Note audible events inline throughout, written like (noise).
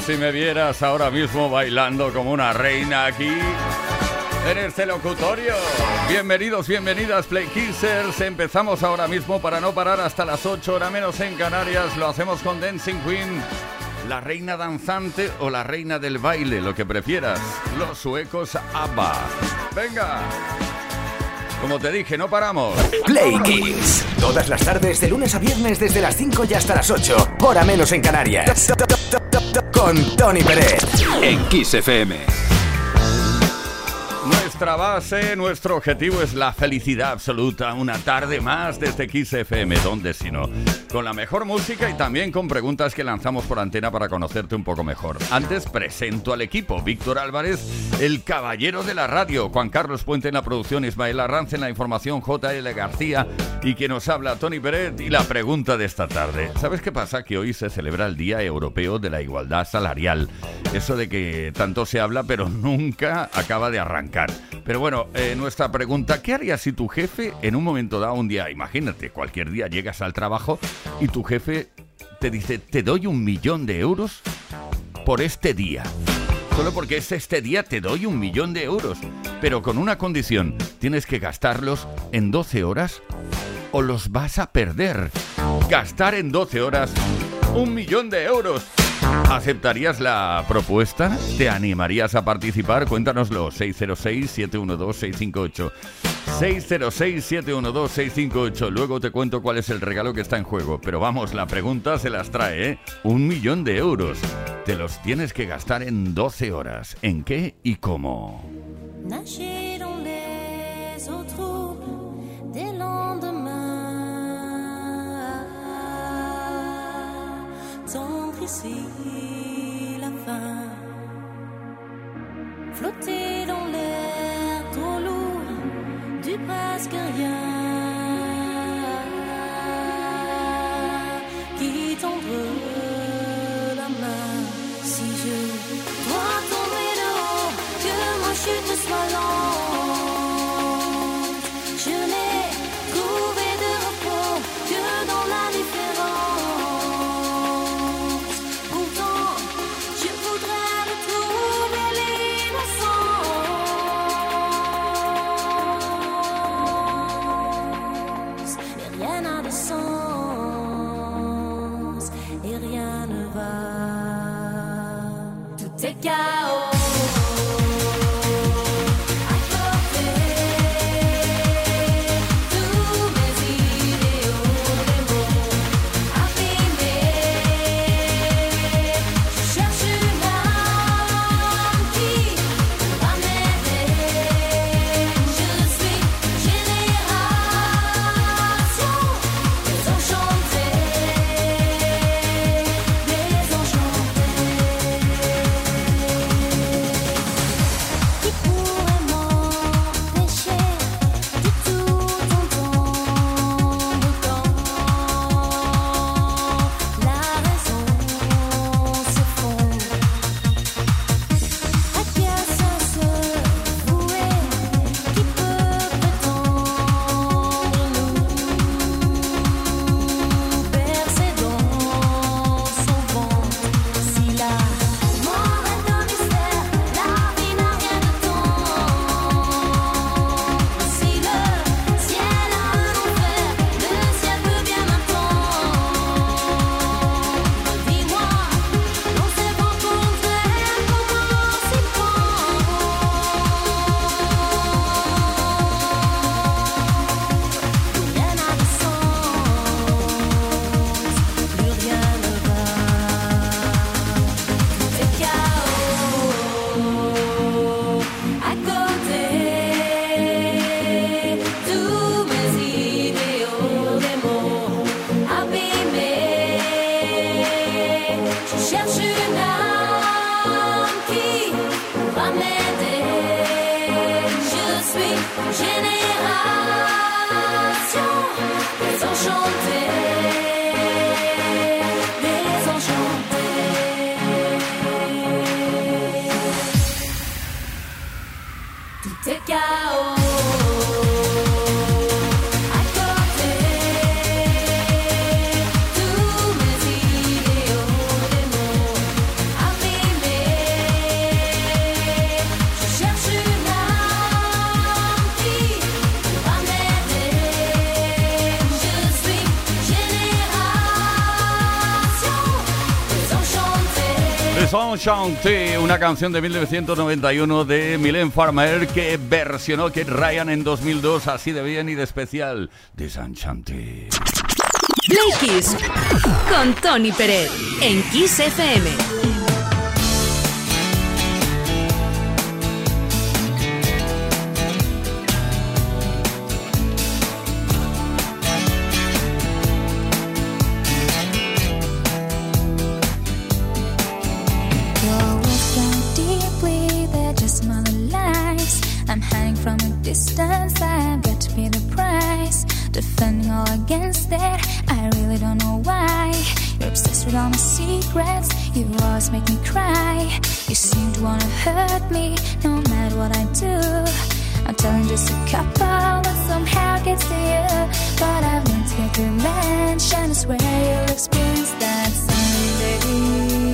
Si me vieras ahora mismo bailando como una reina aquí en este locutorio. Bienvenidos, bienvenidas, Play Kissers. Empezamos ahora mismo para no parar hasta las 8 horas menos en Canarias. Lo hacemos con Dancing Queen, la reina danzante o la reina del baile, lo que prefieras. Los suecos ABBA. Venga. Como te dije, no paramos. Play Kiss. Todas las tardes, de lunes a viernes, desde las 5 y hasta las 8. Hora menos en Canarias. Con Tony Pérez. En Kiss FM. Nuestra base, nuestro objetivo es la felicidad absoluta. Una tarde más desde XFM, donde si no, con la mejor música y también con preguntas que lanzamos por antena para conocerte un poco mejor. Antes presento al equipo: Víctor Álvarez, el caballero de la radio, Juan Carlos Puente en la producción, Ismael Arranz en la información, JL García y quien nos habla, Tony Peret. Y la pregunta de esta tarde: ¿Sabes qué pasa? Que hoy se celebra el Día Europeo de la Igualdad Salarial. Eso de que tanto se habla, pero nunca acaba de arrancar. Pero bueno, eh, nuestra pregunta, ¿qué harías si tu jefe en un momento dado, un día, imagínate, cualquier día llegas al trabajo y tu jefe te dice, te doy un millón de euros por este día? Solo porque es este día te doy un millón de euros, pero con una condición, tienes que gastarlos en 12 horas o los vas a perder. Gastar en 12 horas un millón de euros. ¿Aceptarías la propuesta? ¿Te animarías a participar? Cuéntanoslo, 606-712-658. 606-712-658. Luego te cuento cuál es el regalo que está en juego. Pero vamos, la pregunta se las trae, ¿eh? Un millón de euros. Te los tienes que gastar en 12 horas. ¿En qué y cómo? La fin. Flotter dans l'air trop lourd du presque rien. Qui t'envoie la Chanté, una canción de 1991 de Mylène Farmer que versionó Kate Ryan en 2002, así de bien y de especial, Desenchanté. Play Kiss con Tony Pérez en Kiss FM. defending all against it. I really don't know why. You're obsessed with all my secrets. You always make me cry. You seem to wanna hurt me, no matter what I do. I'm telling just a couple, but somehow gets to you. But I've learned to get dimension. It's where you'll experience that someday.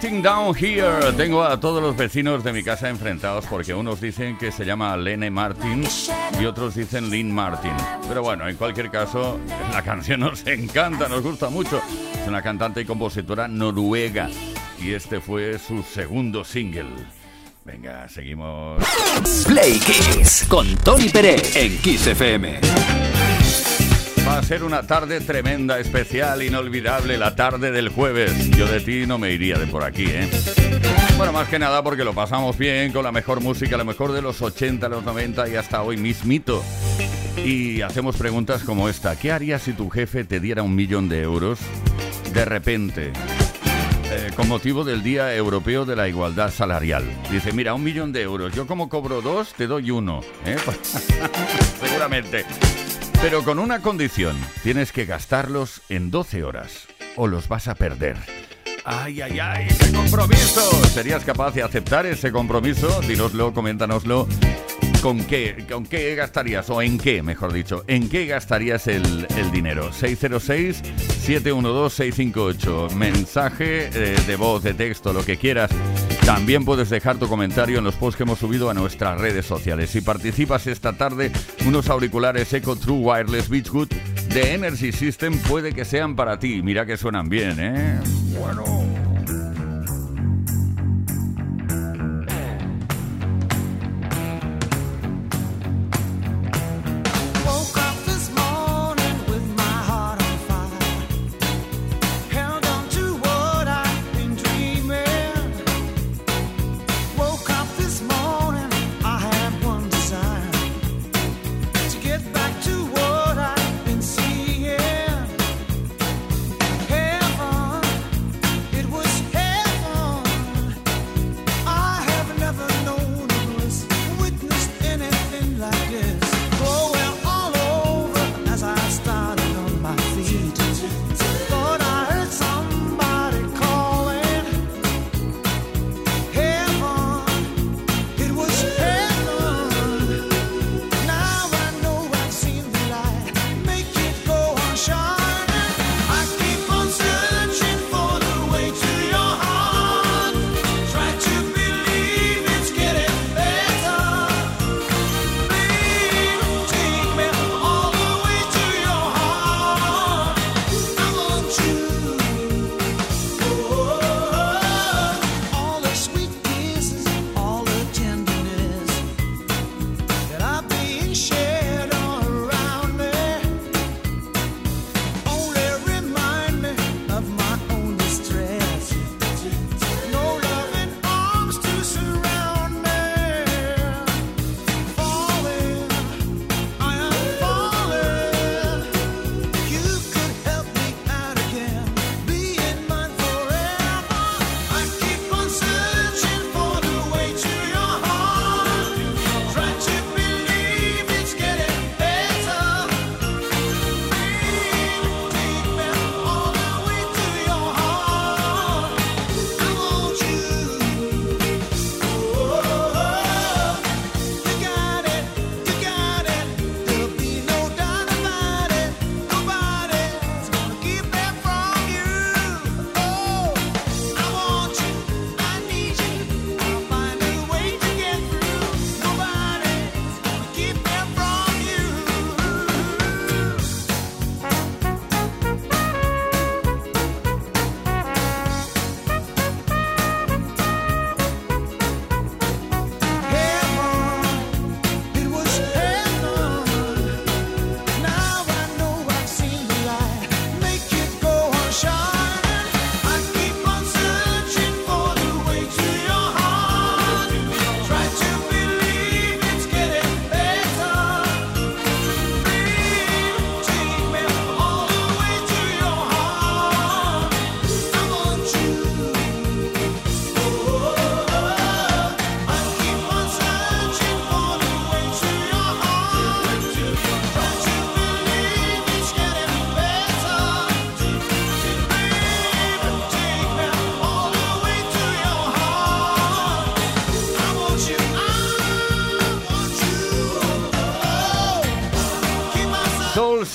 Sitting down here. Tengo a todos los vecinos de mi casa enfrentados porque unos dicen que se llama Lene Martin y otros dicen Lynn Martin. Pero bueno, en cualquier caso, la canción nos encanta, nos gusta mucho. Es una cantante y compositora noruega y este fue su segundo single. Venga, seguimos. Play Kiss con Tony Pérez en Kiss FM. Va a ser una tarde tremenda, especial, inolvidable, la tarde del jueves. Yo de ti no me iría de por aquí, ¿eh? Bueno, más que nada porque lo pasamos bien con la mejor música, lo mejor de los 80, los 90 y hasta hoy mismito. Y hacemos preguntas como esta. ¿Qué harías si tu jefe te diera un millón de euros de repente? eh, con motivo del Día Europeo de la Igualdad Salarial. Dice, mira, un millón de euros. Yo como cobro dos, te doy uno. ¿eh? (laughs) Seguramente. Pero con una condición. Tienes que gastarlos en 12 horas o los vas a perder. ¡Ay, ay, ay! ¡Ese compromiso! ¿Serías capaz de aceptar ese compromiso? Dínoslo, coméntanoslo. ¿Con qué, ¿Con qué gastarías? O en qué, mejor dicho. ¿En qué gastarías el, el dinero? 606-712-658. Mensaje eh, de voz, de texto, lo que quieras. También puedes dejar tu comentario en los posts que hemos subido a nuestras redes sociales. Si participas esta tarde, unos auriculares Echo True Wireless Beachwood de Energy System puede que sean para ti. Mira que suenan bien, ¿eh? Bueno.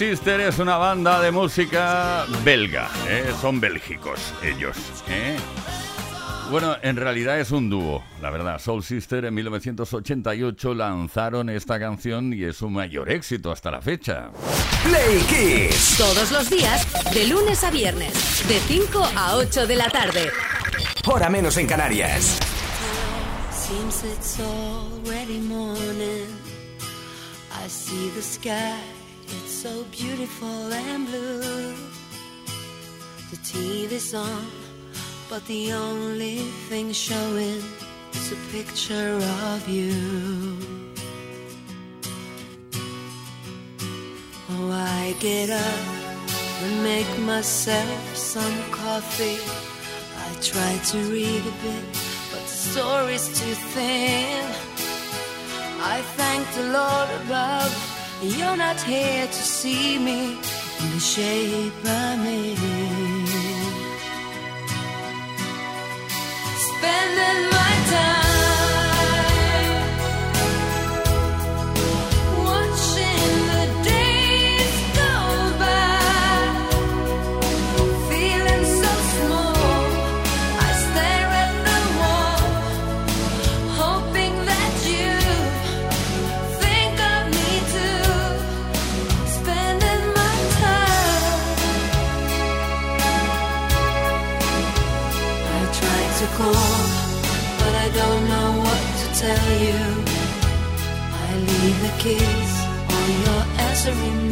Sister es una banda de música belga, ¿eh? son bélgicos ellos. ¿eh? Bueno, en realidad es un dúo, la verdad. Soul Sister en 1988 lanzaron esta canción y es su mayor éxito hasta la fecha. Play Kiss. Todos los días, de lunes a viernes, de 5 a 8 de la tarde. Hora menos en Canarias. Seems it's already morning. I see the sky, so beautiful and blue. The TV's on, but the only thing showing is a picture of you. Oh, I get up and make myself some coffee. I try to read a bit, but the story's too thin. I thank the Lord above, you're not here to see me in the shape I'm in. Spending my time answering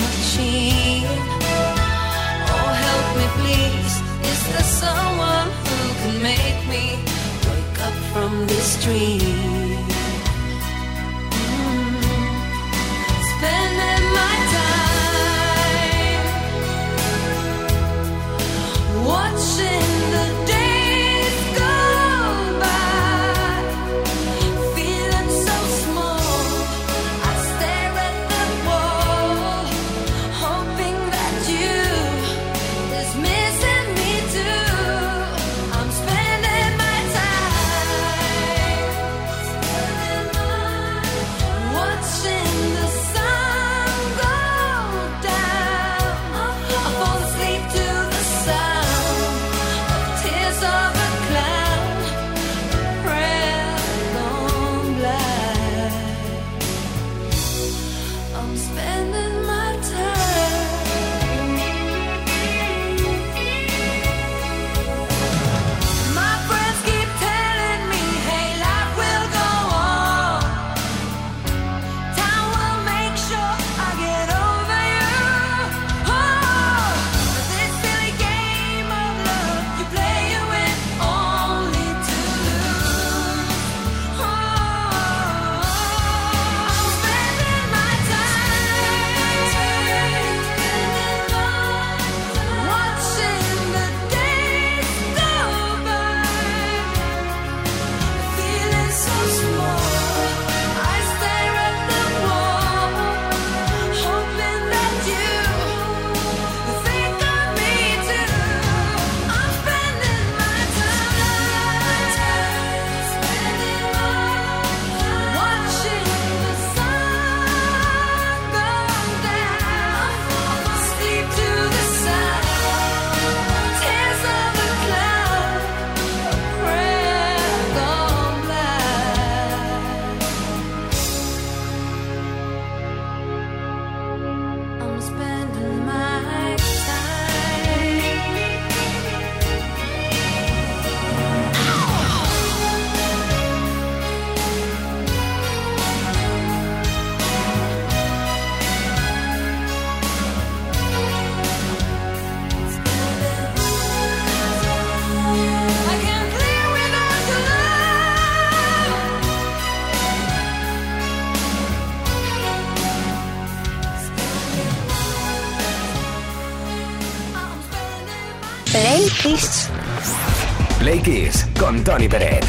Tony Peret.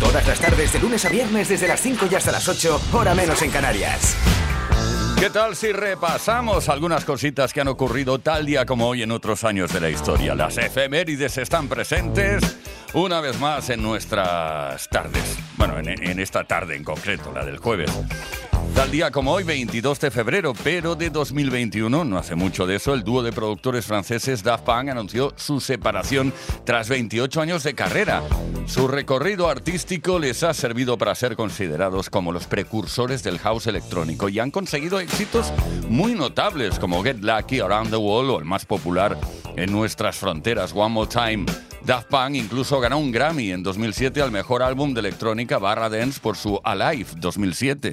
Todas las tardes de lunes a viernes desde las 5 y hasta las 8, hora menos en Canarias. ¿Qué tal si repasamos algunas cositas que han ocurrido tal día como hoy en otros años de la historia? Las efemérides están presentes una vez más en nuestras tardes. Bueno, en, en esta tarde en concreto, la del jueves. Tal día como hoy, 22 de febrero, pero de 2021, no hace mucho de eso, el dúo de productores franceses Daft Punk anunció su separación tras 28 años de carrera. Su recorrido artístico les ha servido para ser considerados como los precursores del house electrónico y han conseguido éxitos muy notables como Get Lucky, Around the World o el más popular en nuestras fronteras, One More Time. Daft Punk incluso ganó un Grammy en 2007 al mejor álbum de electrónica barra dance por su Alive 2007.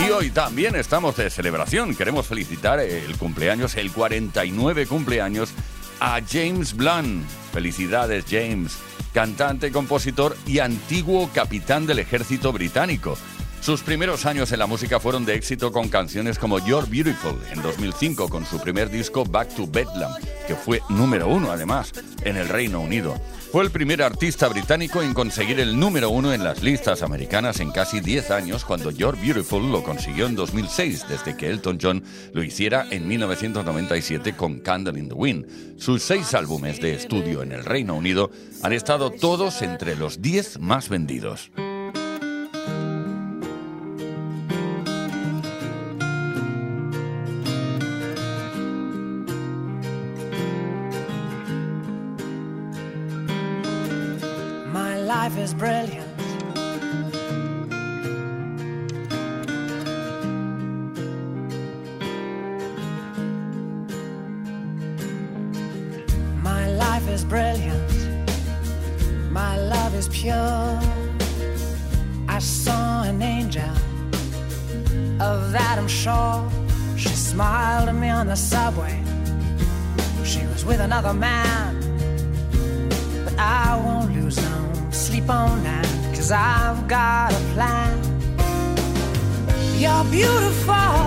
Y hoy también estamos de celebración. Queremos felicitar el cumpleaños, el 49 cumpleaños, a James Blunt. Felicidades, James. Cantante, compositor y antiguo capitán del ejército británico. Sus primeros años en la música fueron de éxito con canciones como You're Beautiful en 2005 con su primer disco Back to Bedlam, que fue número uno además en el Reino Unido. Fue el primer artista británico en conseguir el número uno en las listas americanas en casi 10 años cuando You're Beautiful lo consiguió en 2006, desde que Elton John lo hiciera en 1997 con Candle in the Wind. Sus seis álbumes de estudio en el Reino Unido han estado todos entre los 10 más vendidos. Life is brilliant. My life is brilliant. My love is pure. I saw an angel. Of I'm sure. She smiled at me on the subway. She was with another man. But I won't lose no cause I've got a plan. You're beautiful,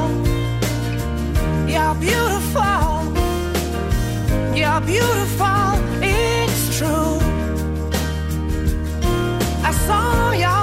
you're beautiful, you're beautiful, it's true. I saw your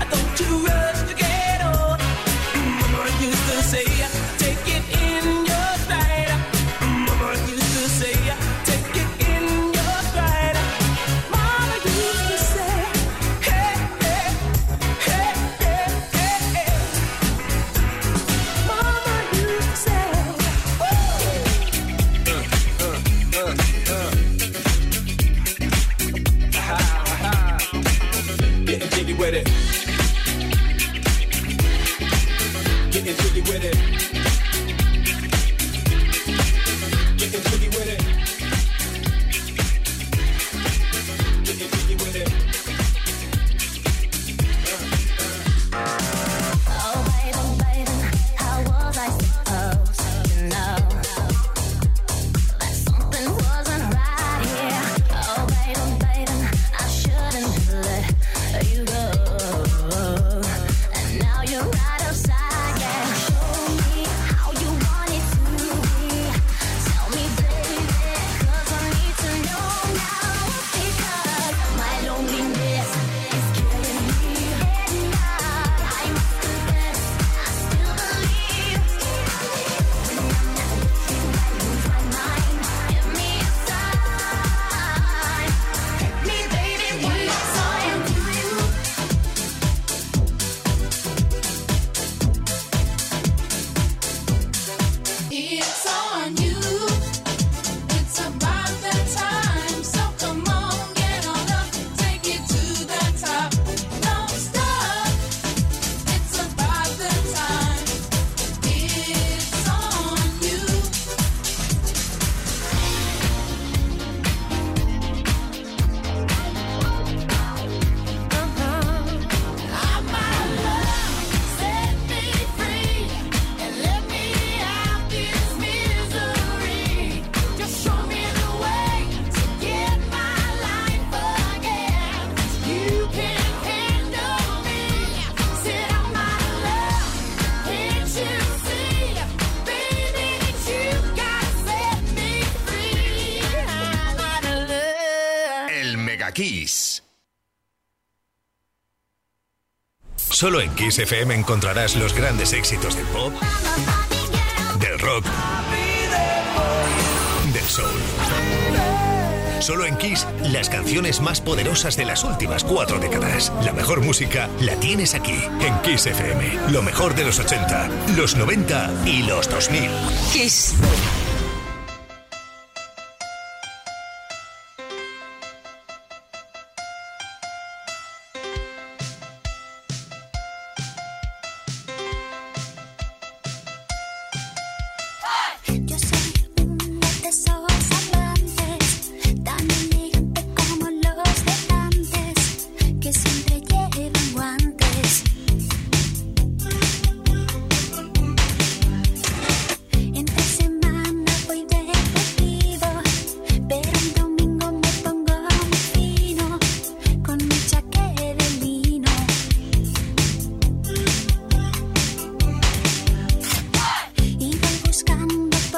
Solo en Kiss FM encontrarás los grandes éxitos del pop, del rock, del soul. Solo en Kiss, las canciones más poderosas de las últimas cuatro décadas. La mejor música la tienes aquí, en Kiss FM. Lo mejor de los 80, los 90 y los 2000. Kiss.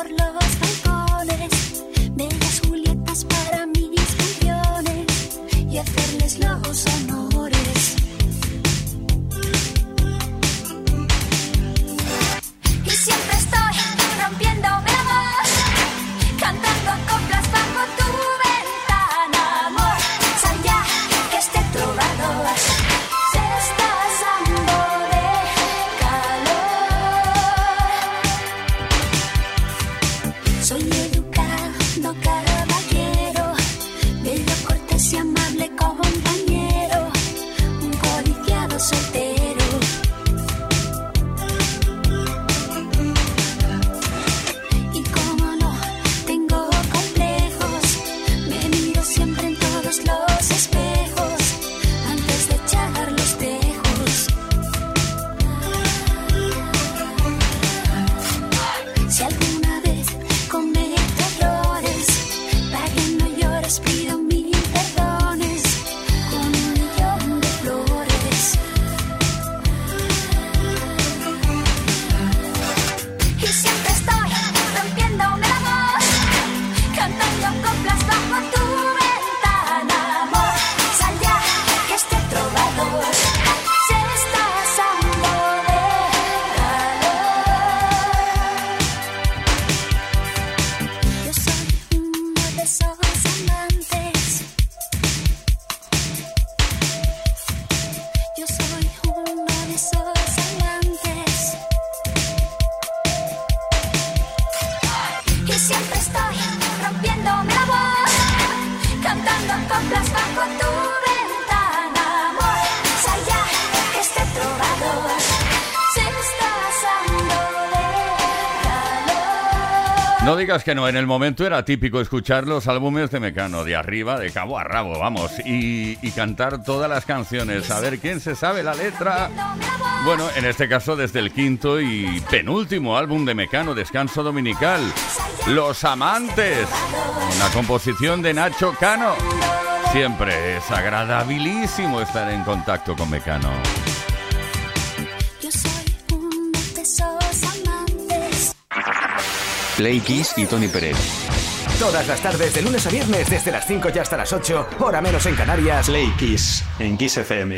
por los balcones. Este. No digas que no, en el momento era típico escuchar los álbumes de Mecano, de arriba, de cabo a rabo, vamos, y, y cantar todas las canciones, a ver quién se sabe la letra. Bueno, en este caso desde el quinto y penúltimo álbum de Mecano, Descanso Dominical, Los Amantes, una composición de Nacho Cano. Siempre es agradabilísimo estar en contacto con Mecano. Yo soy uno de esos amantes. Play Kiss y Tony Pérez. Todas las tardes, de lunes a viernes, desde las 5 y hasta las 8, hora menos en Canarias. Play Kiss en Kiss FM.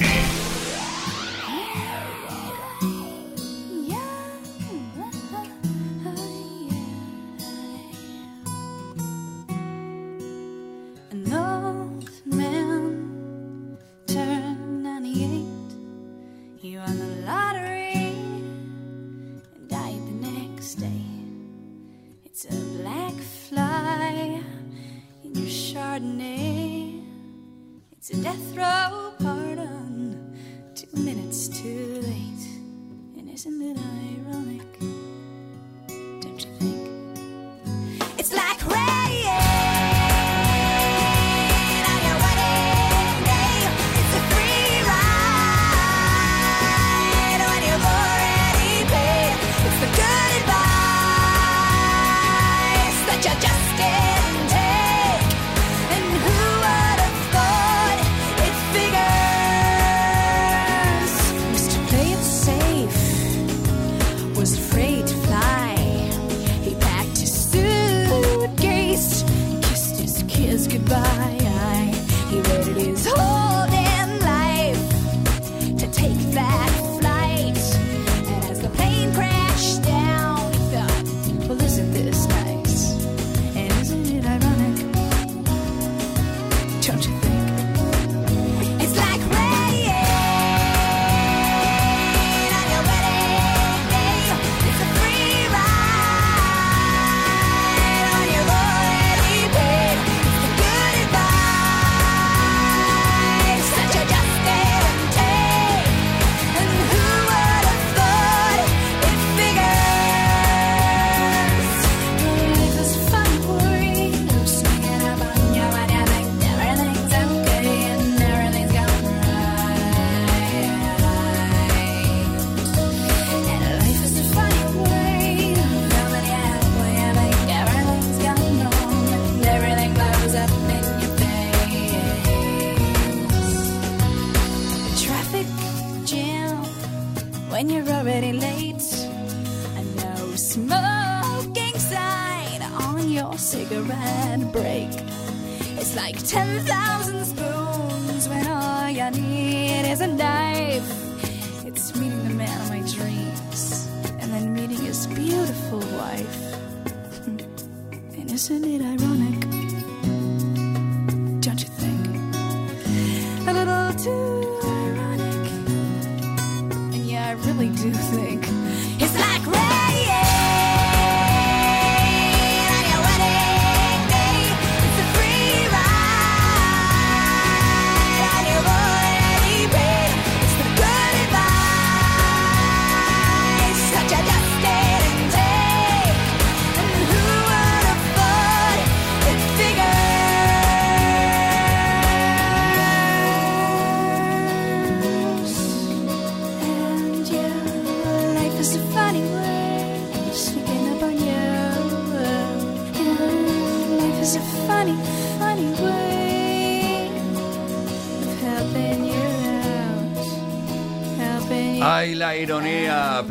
listen it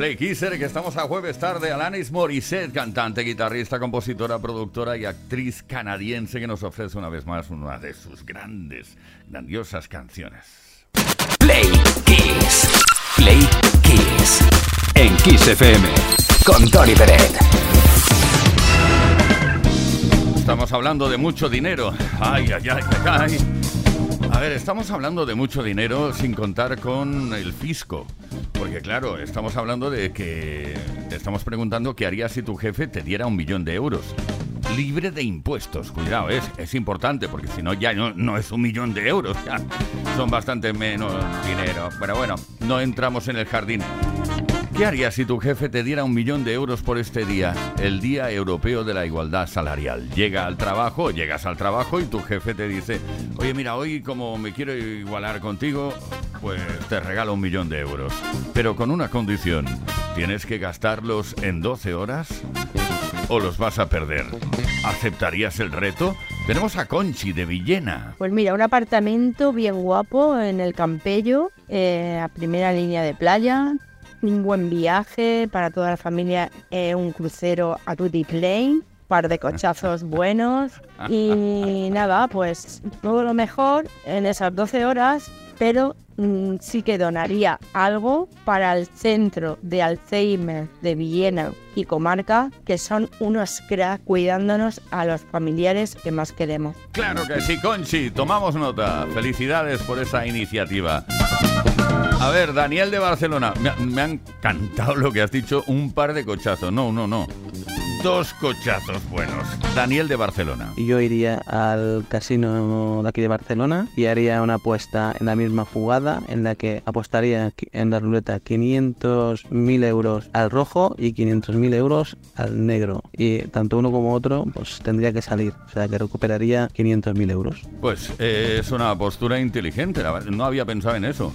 Play Kisser, que estamos a jueves tarde. Alanis Morissette, cantante, guitarrista, compositora, productora y actriz canadiense que nos ofrece una vez más una de sus grandes, grandiosas canciones. Play Kiss. Play Kiss. En Kiss FM. Con Tony Pérez. Estamos hablando de mucho dinero. Ay, ay, ay, ay, ay. A ver, estamos hablando de mucho dinero sin contar con el fisco. Porque claro, estamos hablando de que te estamos preguntando qué harías si tu jefe te diera un millón de euros. libre de impuestos. Cuidado, es, es importante porque si no ya no, no es un millón de euros, ya son bastante menos dinero. Pero bueno, no entramos en el jardín. ¿Qué harías si tu jefe te diera un millón de euros por este día, el Día Europeo de la Igualdad Salarial? Llega al trabajo, llegas al trabajo y tu jefe te dice, oye mira, hoy como me quiero igualar contigo, pues te regalo un millón de euros. Pero con una condición, ¿tienes que gastarlos en 12 horas? ¿O los vas a perder? ¿Aceptarías el reto? Tenemos a Conchi de Villena. Pues mira, un apartamento bien guapo en el Campello, eh, a primera línea de playa, un buen viaje para toda la familia, eh, un crucero a Tutti Plane, par de cochazos (laughs) buenos y nada, pues todo lo mejor en esas 12 horas, pero mm, sí que donaría algo para el centro de Alzheimer de Villena y comarca, que son unos crack cuidándonos a los familiares que más queremos. Claro que sí, Conchi, tomamos nota. Felicidades por esa iniciativa. A ver, Daniel de Barcelona, me, me han encantado lo que has dicho, un par de cochazos. No, no, no. Dos cochazos buenos. Daniel de Barcelona. Y yo iría al casino de aquí de Barcelona y haría una apuesta en la misma jugada en la que apostaría en la ruleta 500.000 euros al rojo y 500.000 euros al negro. Y tanto uno como otro pues tendría que salir. O sea que recuperaría 500.000 euros. Pues eh, es una postura inteligente, la verdad, no había pensado en eso.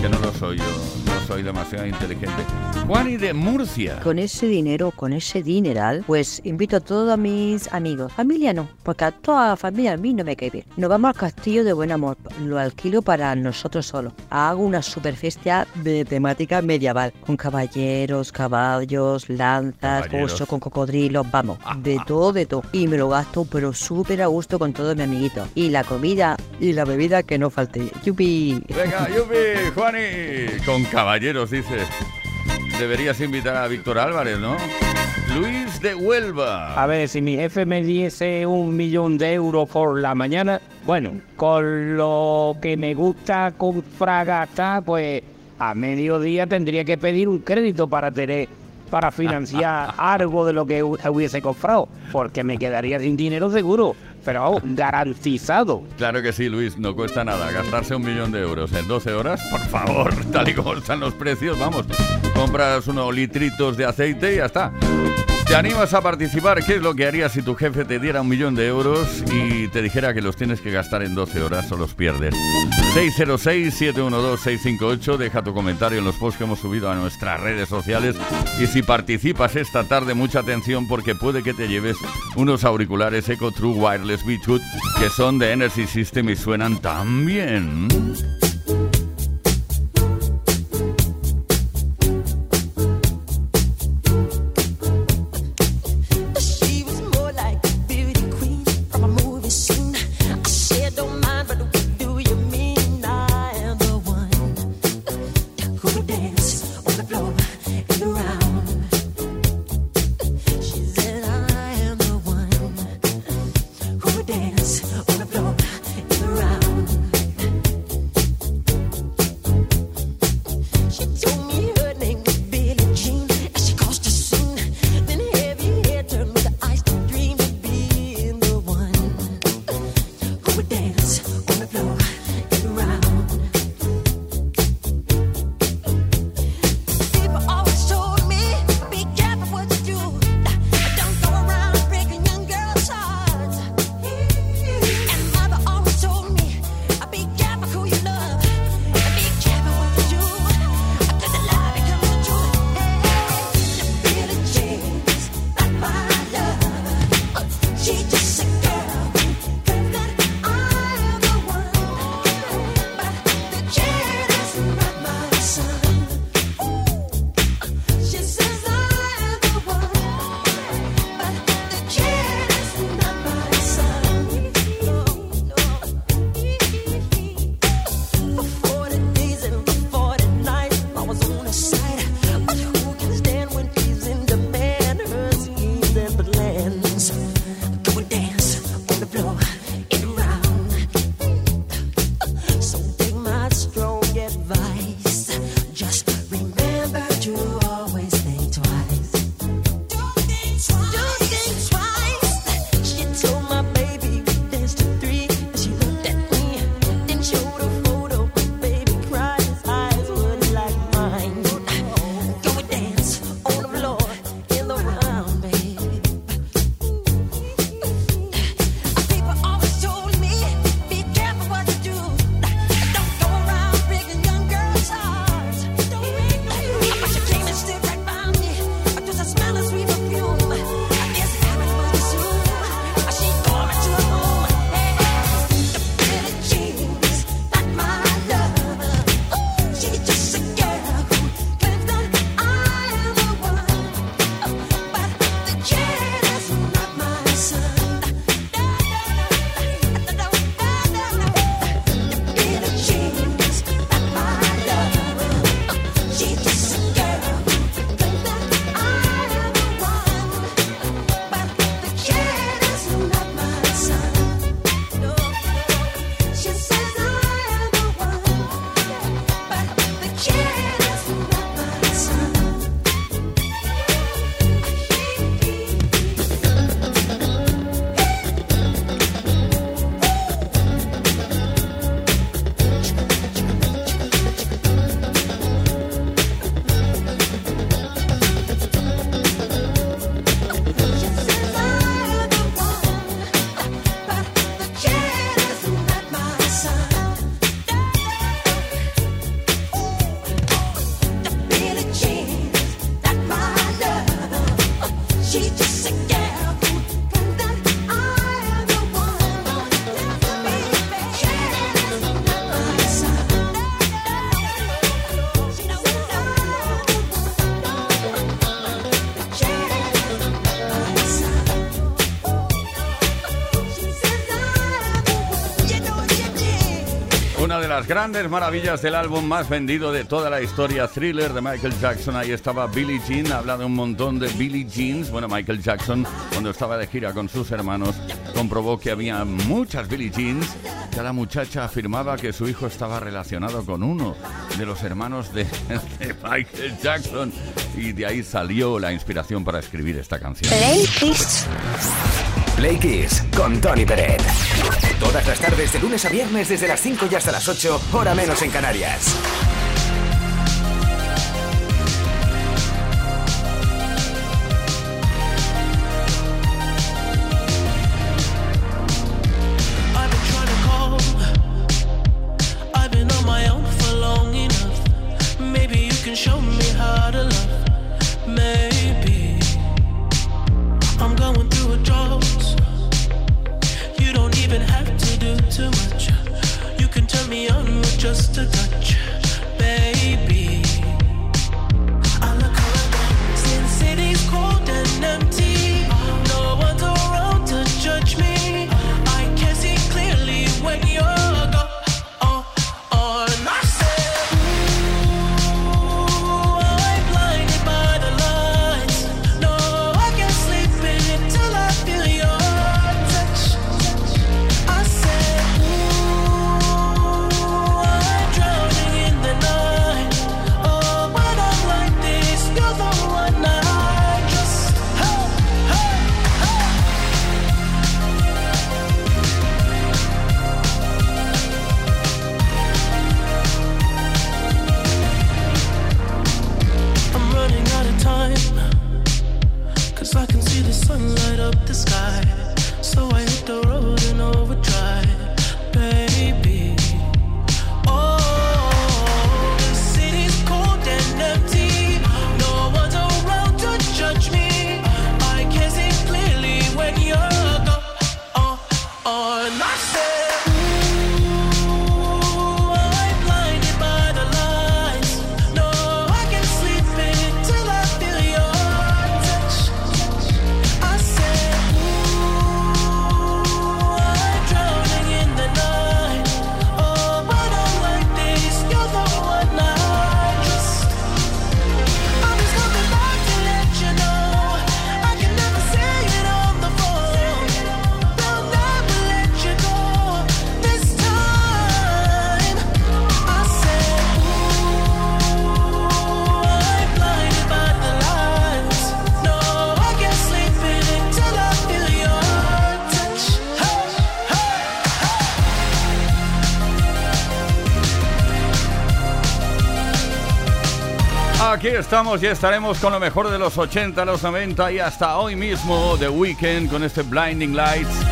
Que no lo soy yo, no soy demasiado inteligente. Juan y de Murcia. Con ese dinero, con ese dineral, pues invito a todos mis amigos. Familia no, porque a toda la familia a mí no me cae bien. Nos vamos al castillo de buen amor. Lo alquilo para nosotros solos. Hago una super fiesta de temática medieval. Con caballeros, caballos, lanzas, Caballeros. oso con cocodrilos, vamos. De todo, de todo. Y me lo gasto, pero súper a gusto con todos mis amiguitos. Y la comida y la bebida que no falte. ¡Yupi! Venga, Yupi, Juani. Con caballeros, dice. Deberías invitar a Víctor Álvarez, ¿no? Luis de Huelva. A ver, si mi jefe me diese un millón de euros por la mañana, bueno, con lo que me gusta comprar gastar, pues a mediodía tendría que pedir un crédito para tener para financiar (laughs) algo de lo que hu- hubiese comprado, porque me quedaría sin dinero seguro, pero vamos, garantizado. Claro que sí, Luis, no cuesta nada gastarse un millón de euros en 12 horas, por favor, (laughs) tal y como están los precios, vamos, compras unos litritos de aceite y ya está. ¿Te animas a participar? ¿Qué es lo que harías si tu jefe te diera un millón de euros y te dijera que los tienes que gastar en 12 horas o los pierdes? 606-712-658, deja tu comentario en los posts que hemos subido a nuestras redes sociales y si participas esta tarde, mucha atención porque puede que te lleves unos auriculares Eco True Wireless Bluetooth que son de Energy System y suenan tan bien. Las grandes maravillas del álbum más vendido de toda la historia, Thriller de Michael Jackson. Ahí estaba Billie Jean, habla de un montón de Billie Jeans. Bueno, Michael Jackson, cuando estaba de gira con sus hermanos, comprobó que había muchas Billie Jeans. Cada muchacha afirmaba que su hijo estaba relacionado con uno de los hermanos de, de Michael Jackson. Y de ahí salió la inspiración para escribir esta canción. Play Kiss. Play Kiss con Tony Peret. Todas las tardes de lunes a viernes desde las 5 y hasta las 8, hora menos en Canarias. Estamos y estaremos con lo mejor de los 80, los 90 y hasta hoy mismo The Weeknd con este Blinding Lights.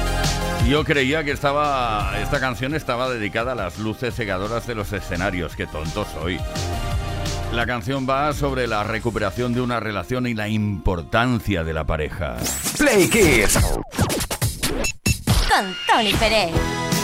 Yo creía que estaba esta canción estaba dedicada a las luces cegadoras de los escenarios, qué tonto soy. La canción va sobre la recuperación de una relación y la importancia de la pareja. Play Kiss. Con Tony Pérez.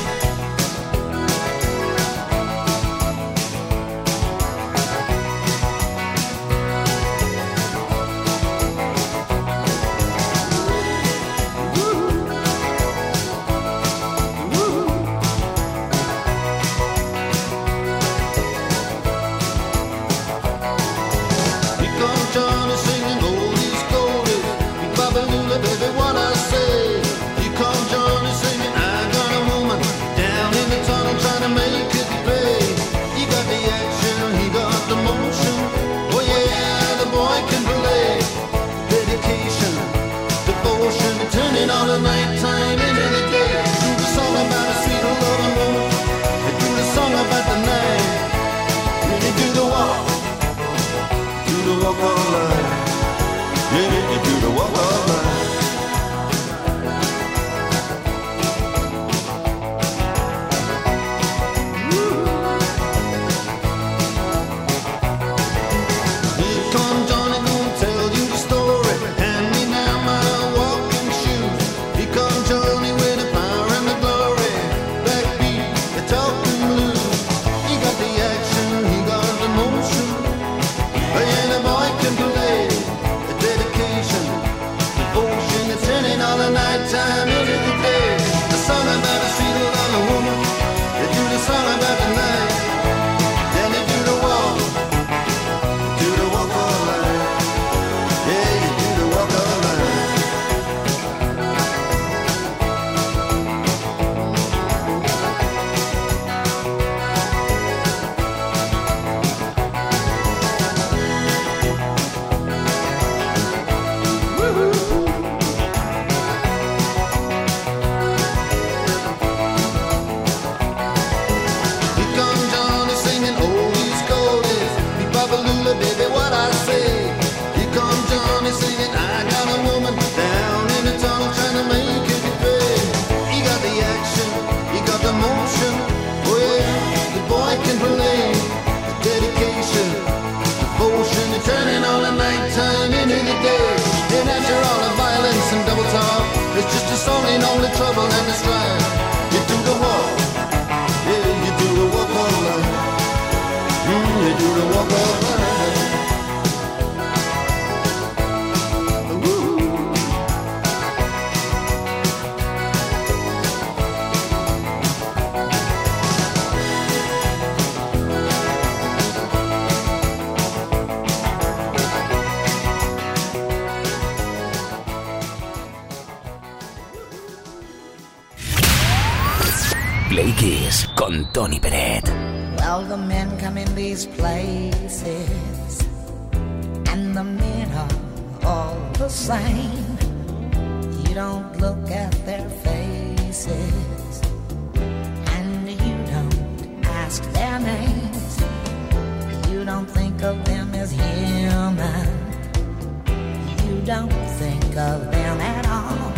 Think of them at all.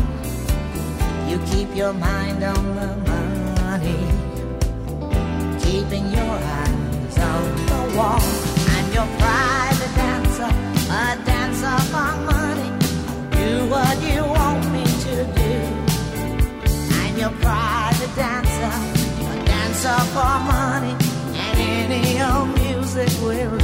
You keep your mind on the money keeping your eyes on the wall. I'm your private dancer, a dancer for money. Do what you want me to do. I'm your private dancer, a dancer for money, and any old music will